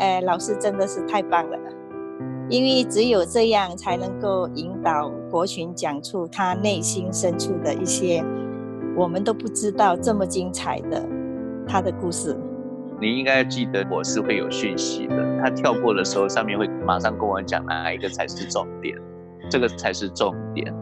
呃，老师真的是太棒了，因为只有这样才能够引导国群讲出他内心深处的一些我们都不知道这么精彩的他的故事。你应该记得我是会有讯息的，他跳过的时候，上面会马上跟我讲哪一个才是重点，这个才是重点。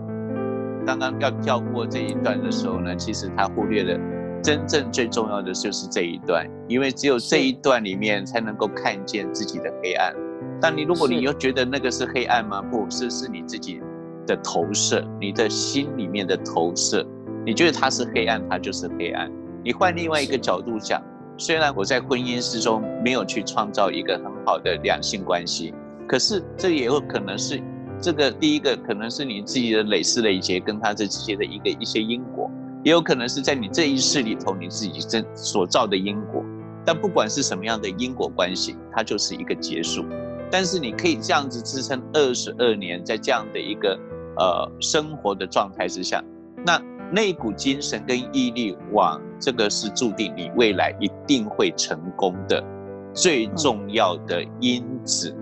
刚刚要跳过这一段的时候呢，其实他忽略了真正最重要的就是这一段，因为只有这一段里面才能够看见自己的黑暗。但你如果你又觉得那个是黑暗吗？不是，是你自己的投射，你的心里面的投射。你觉得它是黑暗，它就是黑暗。你换另外一个角度讲。虽然我在婚姻之中没有去创造一个很好的两性关系，可是这也有可能是这个第一个可能是你自己的累世累劫跟他这之间的一个一些因果，也有可能是在你这一世里头你自己真所造的因果。但不管是什么样的因果关系，它就是一个结束。但是你可以这样子支撑二十二年，在这样的一个呃生活的状态之下，那。那股精神跟毅力，往这个是注定你未来一定会成功的最重要的因子。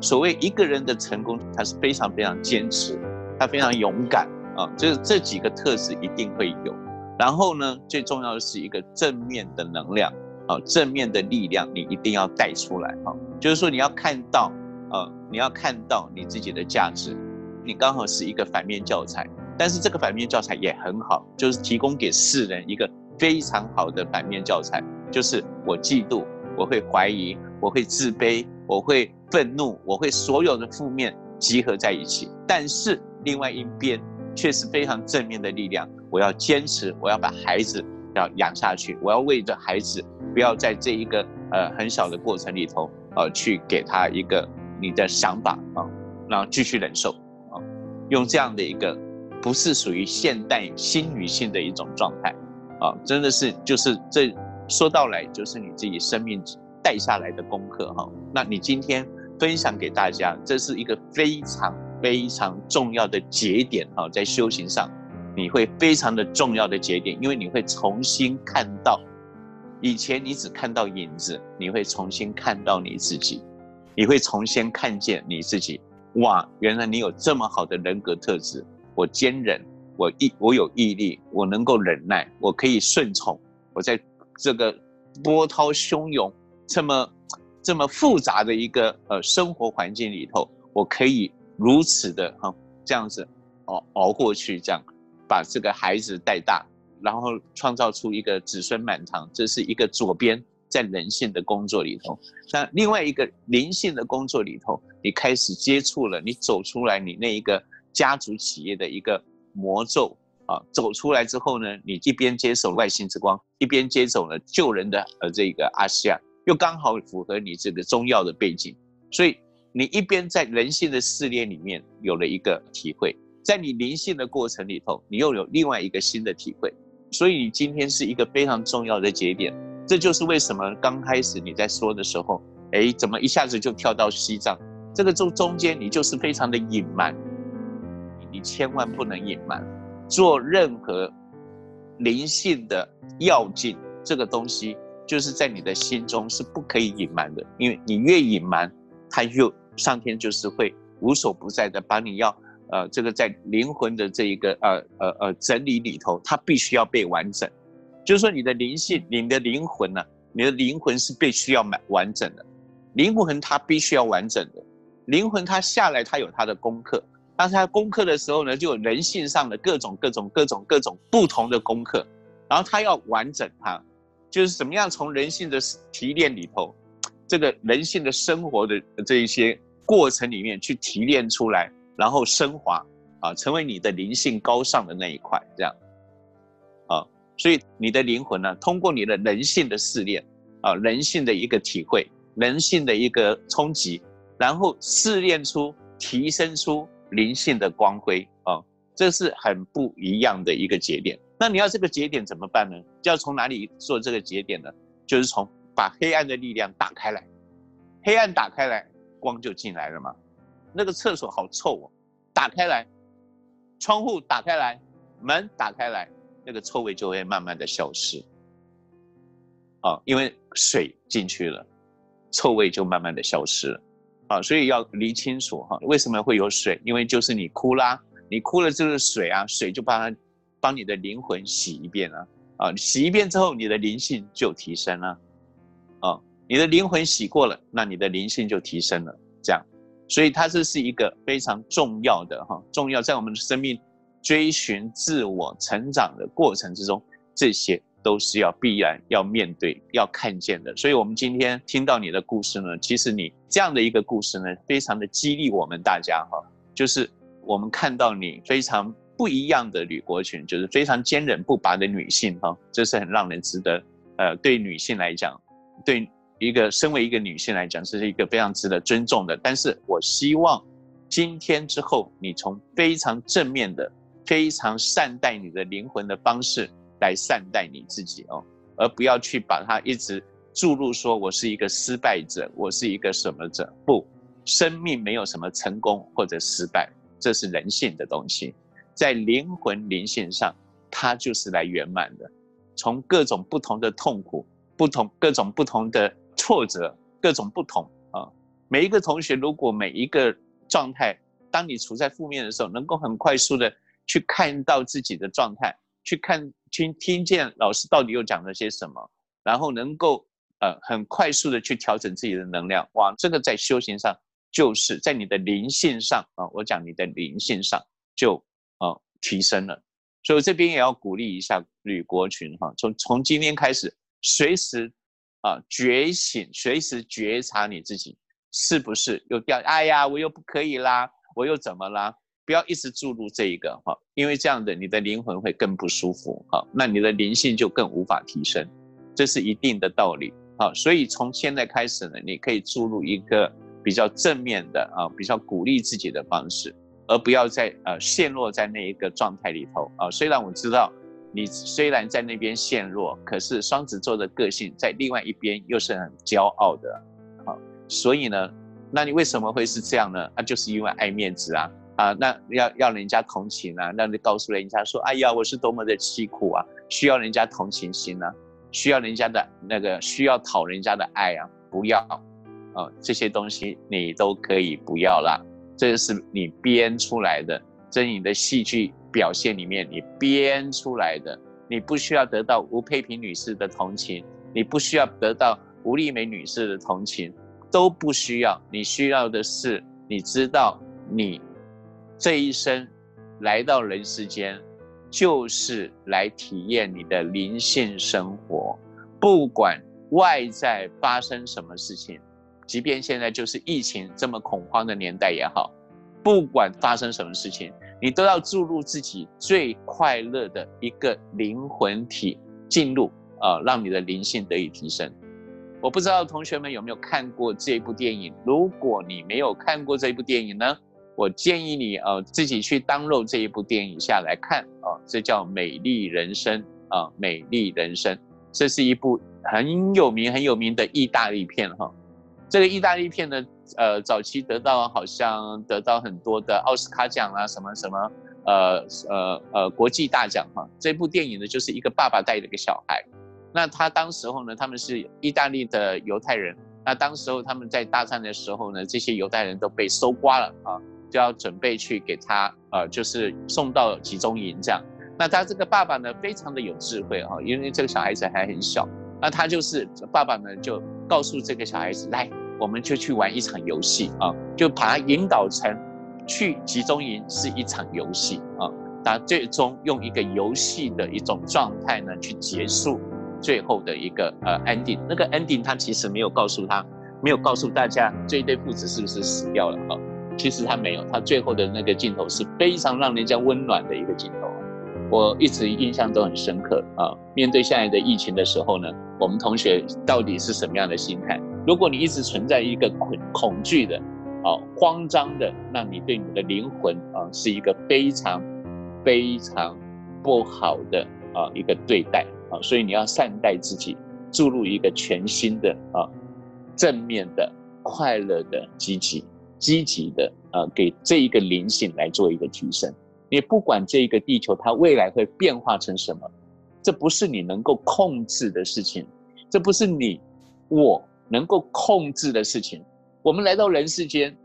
所谓一个人的成功，他是非常非常坚持，他非常勇敢啊，就是这几个特质一定会有。然后呢，最重要的是一个正面的能量啊，正面的力量，你一定要带出来啊。就是说你要看到啊，你要看到你自己的价值，你刚好是一个反面教材。但是这个反面教材也很好，就是提供给世人一个非常好的反面教材，就是我嫉妒，我会怀疑，我会自卑，我会愤怒，我会所有的负面集合在一起。但是另外一边却是非常正面的力量，我要坚持，我要把孩子要养下去，我要为着孩子，不要在这一个呃很小的过程里头，呃去给他一个你的想法啊，然后继续忍受啊，用这样的一个。不是属于现代新女性的一种状态，啊，真的是就是这说到来就是你自己生命带下来的功课哈。那你今天分享给大家，这是一个非常非常重要的节点哈，在修行上你会非常的重要的节点，因为你会重新看到以前你只看到影子，你会重新看到你自己，你会重新看见你自己，哇，原来你有这么好的人格特质。我坚忍，我毅，我有毅力，我能够忍耐，我可以顺从。我在这个波涛汹涌、这么这么复杂的一个呃生活环境里头，我可以如此的哈这样子熬熬过去，这样把这个孩子带大，然后创造出一个子孙满堂。这是一个左边在人性的工作里头，那另外一个灵性的工作里头，你开始接触了，你走出来，你那一个。家族企业的一个魔咒啊，走出来之后呢，你一边接手外星之光，一边接走了救人的呃这个阿西亚，又刚好符合你这个中药的背景，所以你一边在人性的试炼里面有了一个体会，在你灵性的过程里头，你又有另外一个新的体会，所以你今天是一个非常重要的节点，这就是为什么刚开始你在说的时候，哎，怎么一下子就跳到西藏？这个中中间你就是非常的隐瞒。你千万不能隐瞒，做任何灵性的要紧，这个东西就是在你的心中是不可以隐瞒的，因为你越隐瞒，他就上天就是会无所不在的把你要呃这个在灵魂的这一个呃呃呃整理里头，它必须要被完整，就是说你的灵性，你的灵魂呢，你的灵魂是必须要满完整的，灵魂它必须要完整的，灵魂它下来它有它的功课。当它功课的时候呢，就有人性上的各种各种各种各种不同的功课，然后他要完整它，就是怎么样从人性的提炼里头，这个人性的生活的这一些过程里面去提炼出来，然后升华啊，成为你的灵性高尚的那一块，这样啊，所以你的灵魂呢，通过你的人性的试炼啊，人性的一个体会，人性的一个冲击，然后试炼出提升出。灵性的光辉啊，这是很不一样的一个节点。那你要这个节点怎么办呢？就要从哪里做这个节点呢？就是从把黑暗的力量打开来，黑暗打开来，光就进来了嘛。那个厕所好臭哦，打开来，窗户打开来，门打开来，那个臭味就会慢慢的消失。啊，因为水进去了，臭味就慢慢的消失了。啊，所以要理清楚哈，为什么会有水？因为就是你哭啦，你哭了就是水啊，水就把它帮你的灵魂洗一遍了啊，洗一遍之后，你的灵性就提升了，啊，你的灵魂洗过了，那你的灵性就提升了，这样，所以它这是一个非常重要的哈，重要在我们的生命追寻自我成长的过程之中，这些。都是要必然要面对、要看见的，所以，我们今天听到你的故事呢，其实你这样的一个故事呢，非常的激励我们大家哈。就是我们看到你非常不一样的吕国群，就是非常坚韧不拔的女性哈，这是很让人值得，呃，对女性来讲，对一个身为一个女性来讲，这是一个非常值得尊重的。但是我希望今天之后，你从非常正面的、非常善待你的灵魂的方式。来善待你自己哦，而不要去把它一直注入说，我是一个失败者，我是一个什么者？不，生命没有什么成功或者失败，这是人性的东西。在灵魂灵性上，它就是来圆满的。从各种不同的痛苦、不同各种不同的挫折、各种不同啊，每一个同学，如果每一个状态，当你处在负面的时候，能够很快速的去看到自己的状态，去看。听听见老师到底又讲了些什么，然后能够呃很快速的去调整自己的能量，哇，这个在修行上就是在你的灵性上啊，我讲你的灵性上就啊提升了，所以这边也要鼓励一下吕国群哈，从从今天开始，随时啊觉醒，随时觉察你自己是不是又掉，哎呀，我又不可以啦，我又怎么啦？不要一直注入这一个哈，因为这样的你的灵魂会更不舒服哈，那你的灵性就更无法提升，这是一定的道理啊。所以从现在开始呢，你可以注入一个比较正面的啊，比较鼓励自己的方式，而不要再呃陷落在那一个状态里头啊。虽然我知道你虽然在那边陷落，可是双子座的个性在另外一边又是很骄傲的啊。所以呢，那你为什么会是这样呢？那就是因为爱面子啊。啊，那要要人家同情啊，那你告诉人家说，哎呀，我是多么的凄苦啊，需要人家同情心啊，需要人家的那个需要讨人家的爱啊，不要，啊，这些东西你都可以不要啦，这是你编出来的，在你的戏剧表现里面你编出来的，你不需要得到吴佩萍女士的同情，你不需要得到吴丽梅女士的同情，都不需要，你需要的是你知道你。这一生来到人世间，就是来体验你的灵性生活。不管外在发生什么事情，即便现在就是疫情这么恐慌的年代也好，不管发生什么事情，你都要注入自己最快乐的一个灵魂体进入啊，让你的灵性得以提升。我不知道同学们有没有看过这部电影？如果你没有看过这部电影呢？我建议你呃自己去当肉这一部电影下来看啊，这叫《美丽人生》啊，《美丽人生》这是一部很有名很有名的意大利片哈。这个意大利片呢，呃，早期得到好像得到很多的奥斯卡奖啊，什么什么呃呃呃国际大奖哈。这部电影呢，就是一个爸爸带着一个小孩，那他当时候呢，他们是意大利的犹太人，那当时候他们在大战的时候呢，这些犹太人都被搜刮了啊。就要准备去给他，呃，就是送到集中营这样。那他这个爸爸呢，非常的有智慧哈，因为这个小孩子还很小。那他就是爸爸呢，就告诉这个小孩子，来，我们就去玩一场游戏啊，就把它引导成去集中营是一场游戏啊。他最终用一个游戏的一种状态呢，去结束最后的一个呃 ending。那个 ending 他其实没有告诉他，没有告诉大家这一对父子是不是死掉了啊。其实他没有，他最后的那个镜头是非常让人家温暖的一个镜头，我一直印象都很深刻啊。面对现在的疫情的时候呢，我们同学到底是什么样的心态？如果你一直存在一个恐恐惧的、啊慌张的，那你对你的灵魂啊是一个非常非常不好的啊一个对待啊，所以你要善待自己，注入一个全新的啊正面的、快乐的、积极。积极的，啊，给这一个灵性来做一个提升。你不管这一个地球它未来会变化成什么，这不是你能够控制的事情，这不是你我能够控制的事情。我们来到人世间，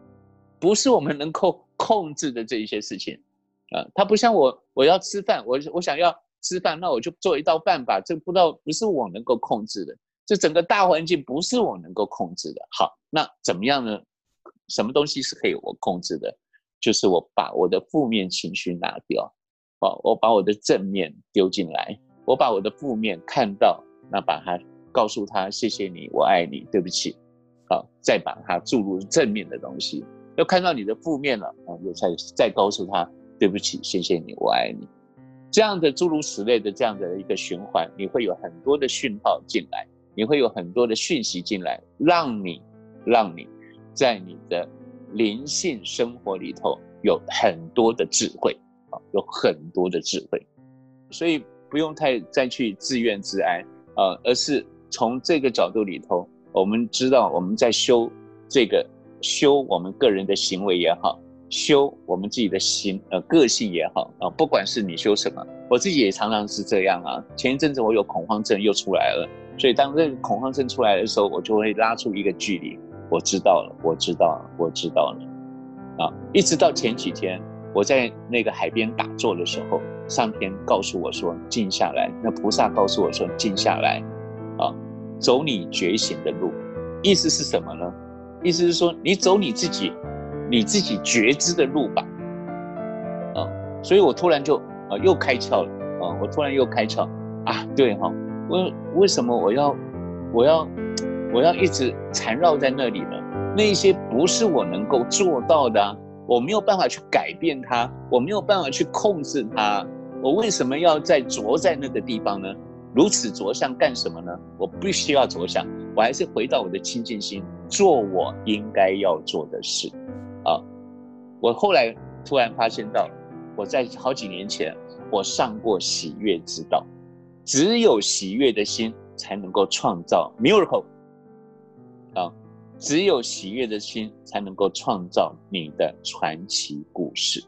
不是我们能够控制的这一些事情啊。它不像我，我要吃饭，我我想要吃饭，那我就做一道饭吧。这不知道不是我能够控制的，这整个大环境不是我能够控制的。好，那怎么样呢？什么东西是可以我控制的？就是我把我的负面情绪拿掉，哦，我把我的正面丢进来，我把我的负面看到，那把它告诉他，谢谢你，我爱你，对不起，好，再把它注入正面的东西，要看到你的负面了，啊，又再再告诉他，对不起，谢谢你，我爱你，这样的诸如此类的这样的一个循环，你会有很多的讯号进来，你会有很多的讯息进来，让你，让你。在你的灵性生活里头有很多的智慧啊，有很多的智慧，所以不用太再去自怨自哀啊，而是从这个角度里头，我们知道我们在修这个修我们个人的行为也好，修我们自己的行呃个性也好啊，不管是你修什么，我自己也常常是这样啊。前一阵子我有恐慌症又出来了，所以当这个恐慌症出来的时候，我就会拉出一个距离。我知道了，我知道了，我知道了，啊！一直到前几天，我在那个海边打坐的时候，上天告诉我说：“静下来。”那菩萨告诉我说：“静下来，走你觉醒的路。”意思是什么呢？意思是说，你走你自己，你自己觉知的路吧。啊！所以我突然就啊，又开窍了啊！我突然又开窍啊！对哈，为为什么我要我要？我要一直缠绕在那里呢？那些不是我能够做到的，我没有办法去改变它，我没有办法去控制它。我为什么要在着在那个地方呢？如此着相干什么呢？我必须要着相，我还是回到我的清净心，做我应该要做的事。啊！我后来突然发现到，我在好几年前我上过喜悦之道，只有喜悦的心才能够创造 miracle。啊，只有喜悦的心才能够创造你的传奇故事。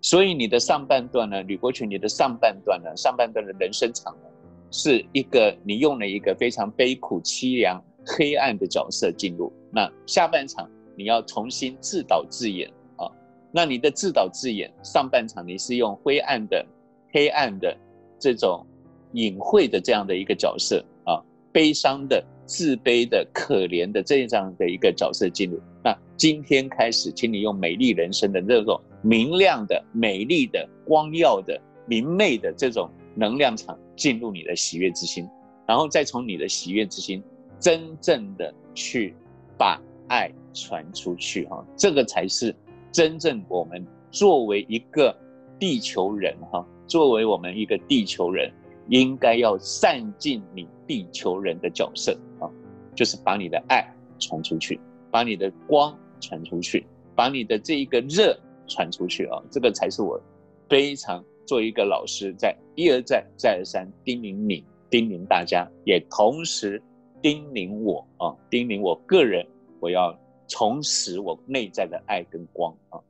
所以你的上半段呢，吕国权，你的上半段呢，上半段的人生场呢，是一个你用了一个非常悲苦、凄凉、黑暗的角色进入。那下半场你要重新自导自演啊。那你的自导自演上半场你是用灰暗的、黑暗的这种隐晦的这样的一个角色啊，悲伤的。自卑的、可怜的这样的一个角色进入。那今天开始，请你用美丽人生的这种明亮的、美丽的、光耀的、明媚的这种能量场进入你的喜悦之心，然后再从你的喜悦之心真正的去把爱传出去。哈，这个才是真正我们作为一个地球人，哈，作为我们一个地球人。应该要善尽你地球人的角色啊，就是把你的爱传出去，把你的光传出去，把你的这一个热传出去啊，这个才是我非常做一个老师，在一而再再而三叮咛你，叮咛大家，也同时叮咛我啊，叮咛我个人，我要重拾我内在的爱跟光啊。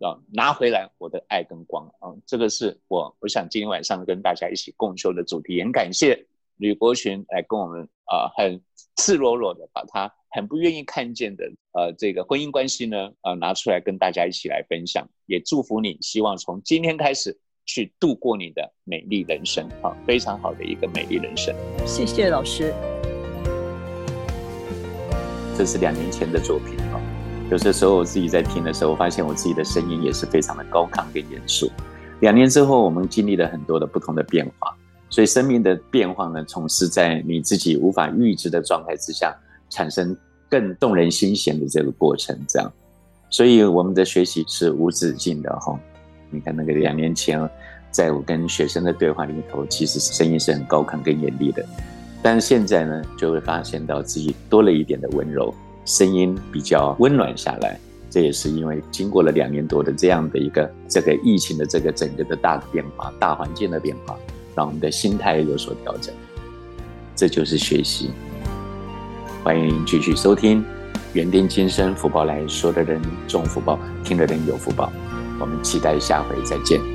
啊，拿回来我的爱跟光啊！这个是我我想今天晚上跟大家一起共修的主题。很感谢吕国群来跟我们啊，很赤裸裸的把他很不愿意看见的呃这个婚姻关系呢啊拿出来跟大家一起来分享。也祝福你，希望从今天开始去度过你的美丽人生啊，非常好的一个美丽人生。谢谢老师。这是两年前的作品啊。有些时候我自己在听的时候，发现我自己的声音也是非常的高亢跟严肃。两年之后，我们经历了很多的不同的变化，所以生命的变化呢，总是在你自己无法预知的状态之下，产生更动人心弦的这个过程。这样，所以我们的学习是无止境的哈。你看那个两年前，在我跟学生的对话里头，其实声音是很高亢跟严厉的，但现在呢，就会发现到自己多了一点的温柔。声音比较温暖下来，这也是因为经过了两年多的这样的一个这个疫情的这个整个的大变化、大环境的变化，让我们的心态有所调整。这就是学习。欢迎继续收听《园丁今生福报来说的人重福报，听的人有福报》。我们期待下回再见。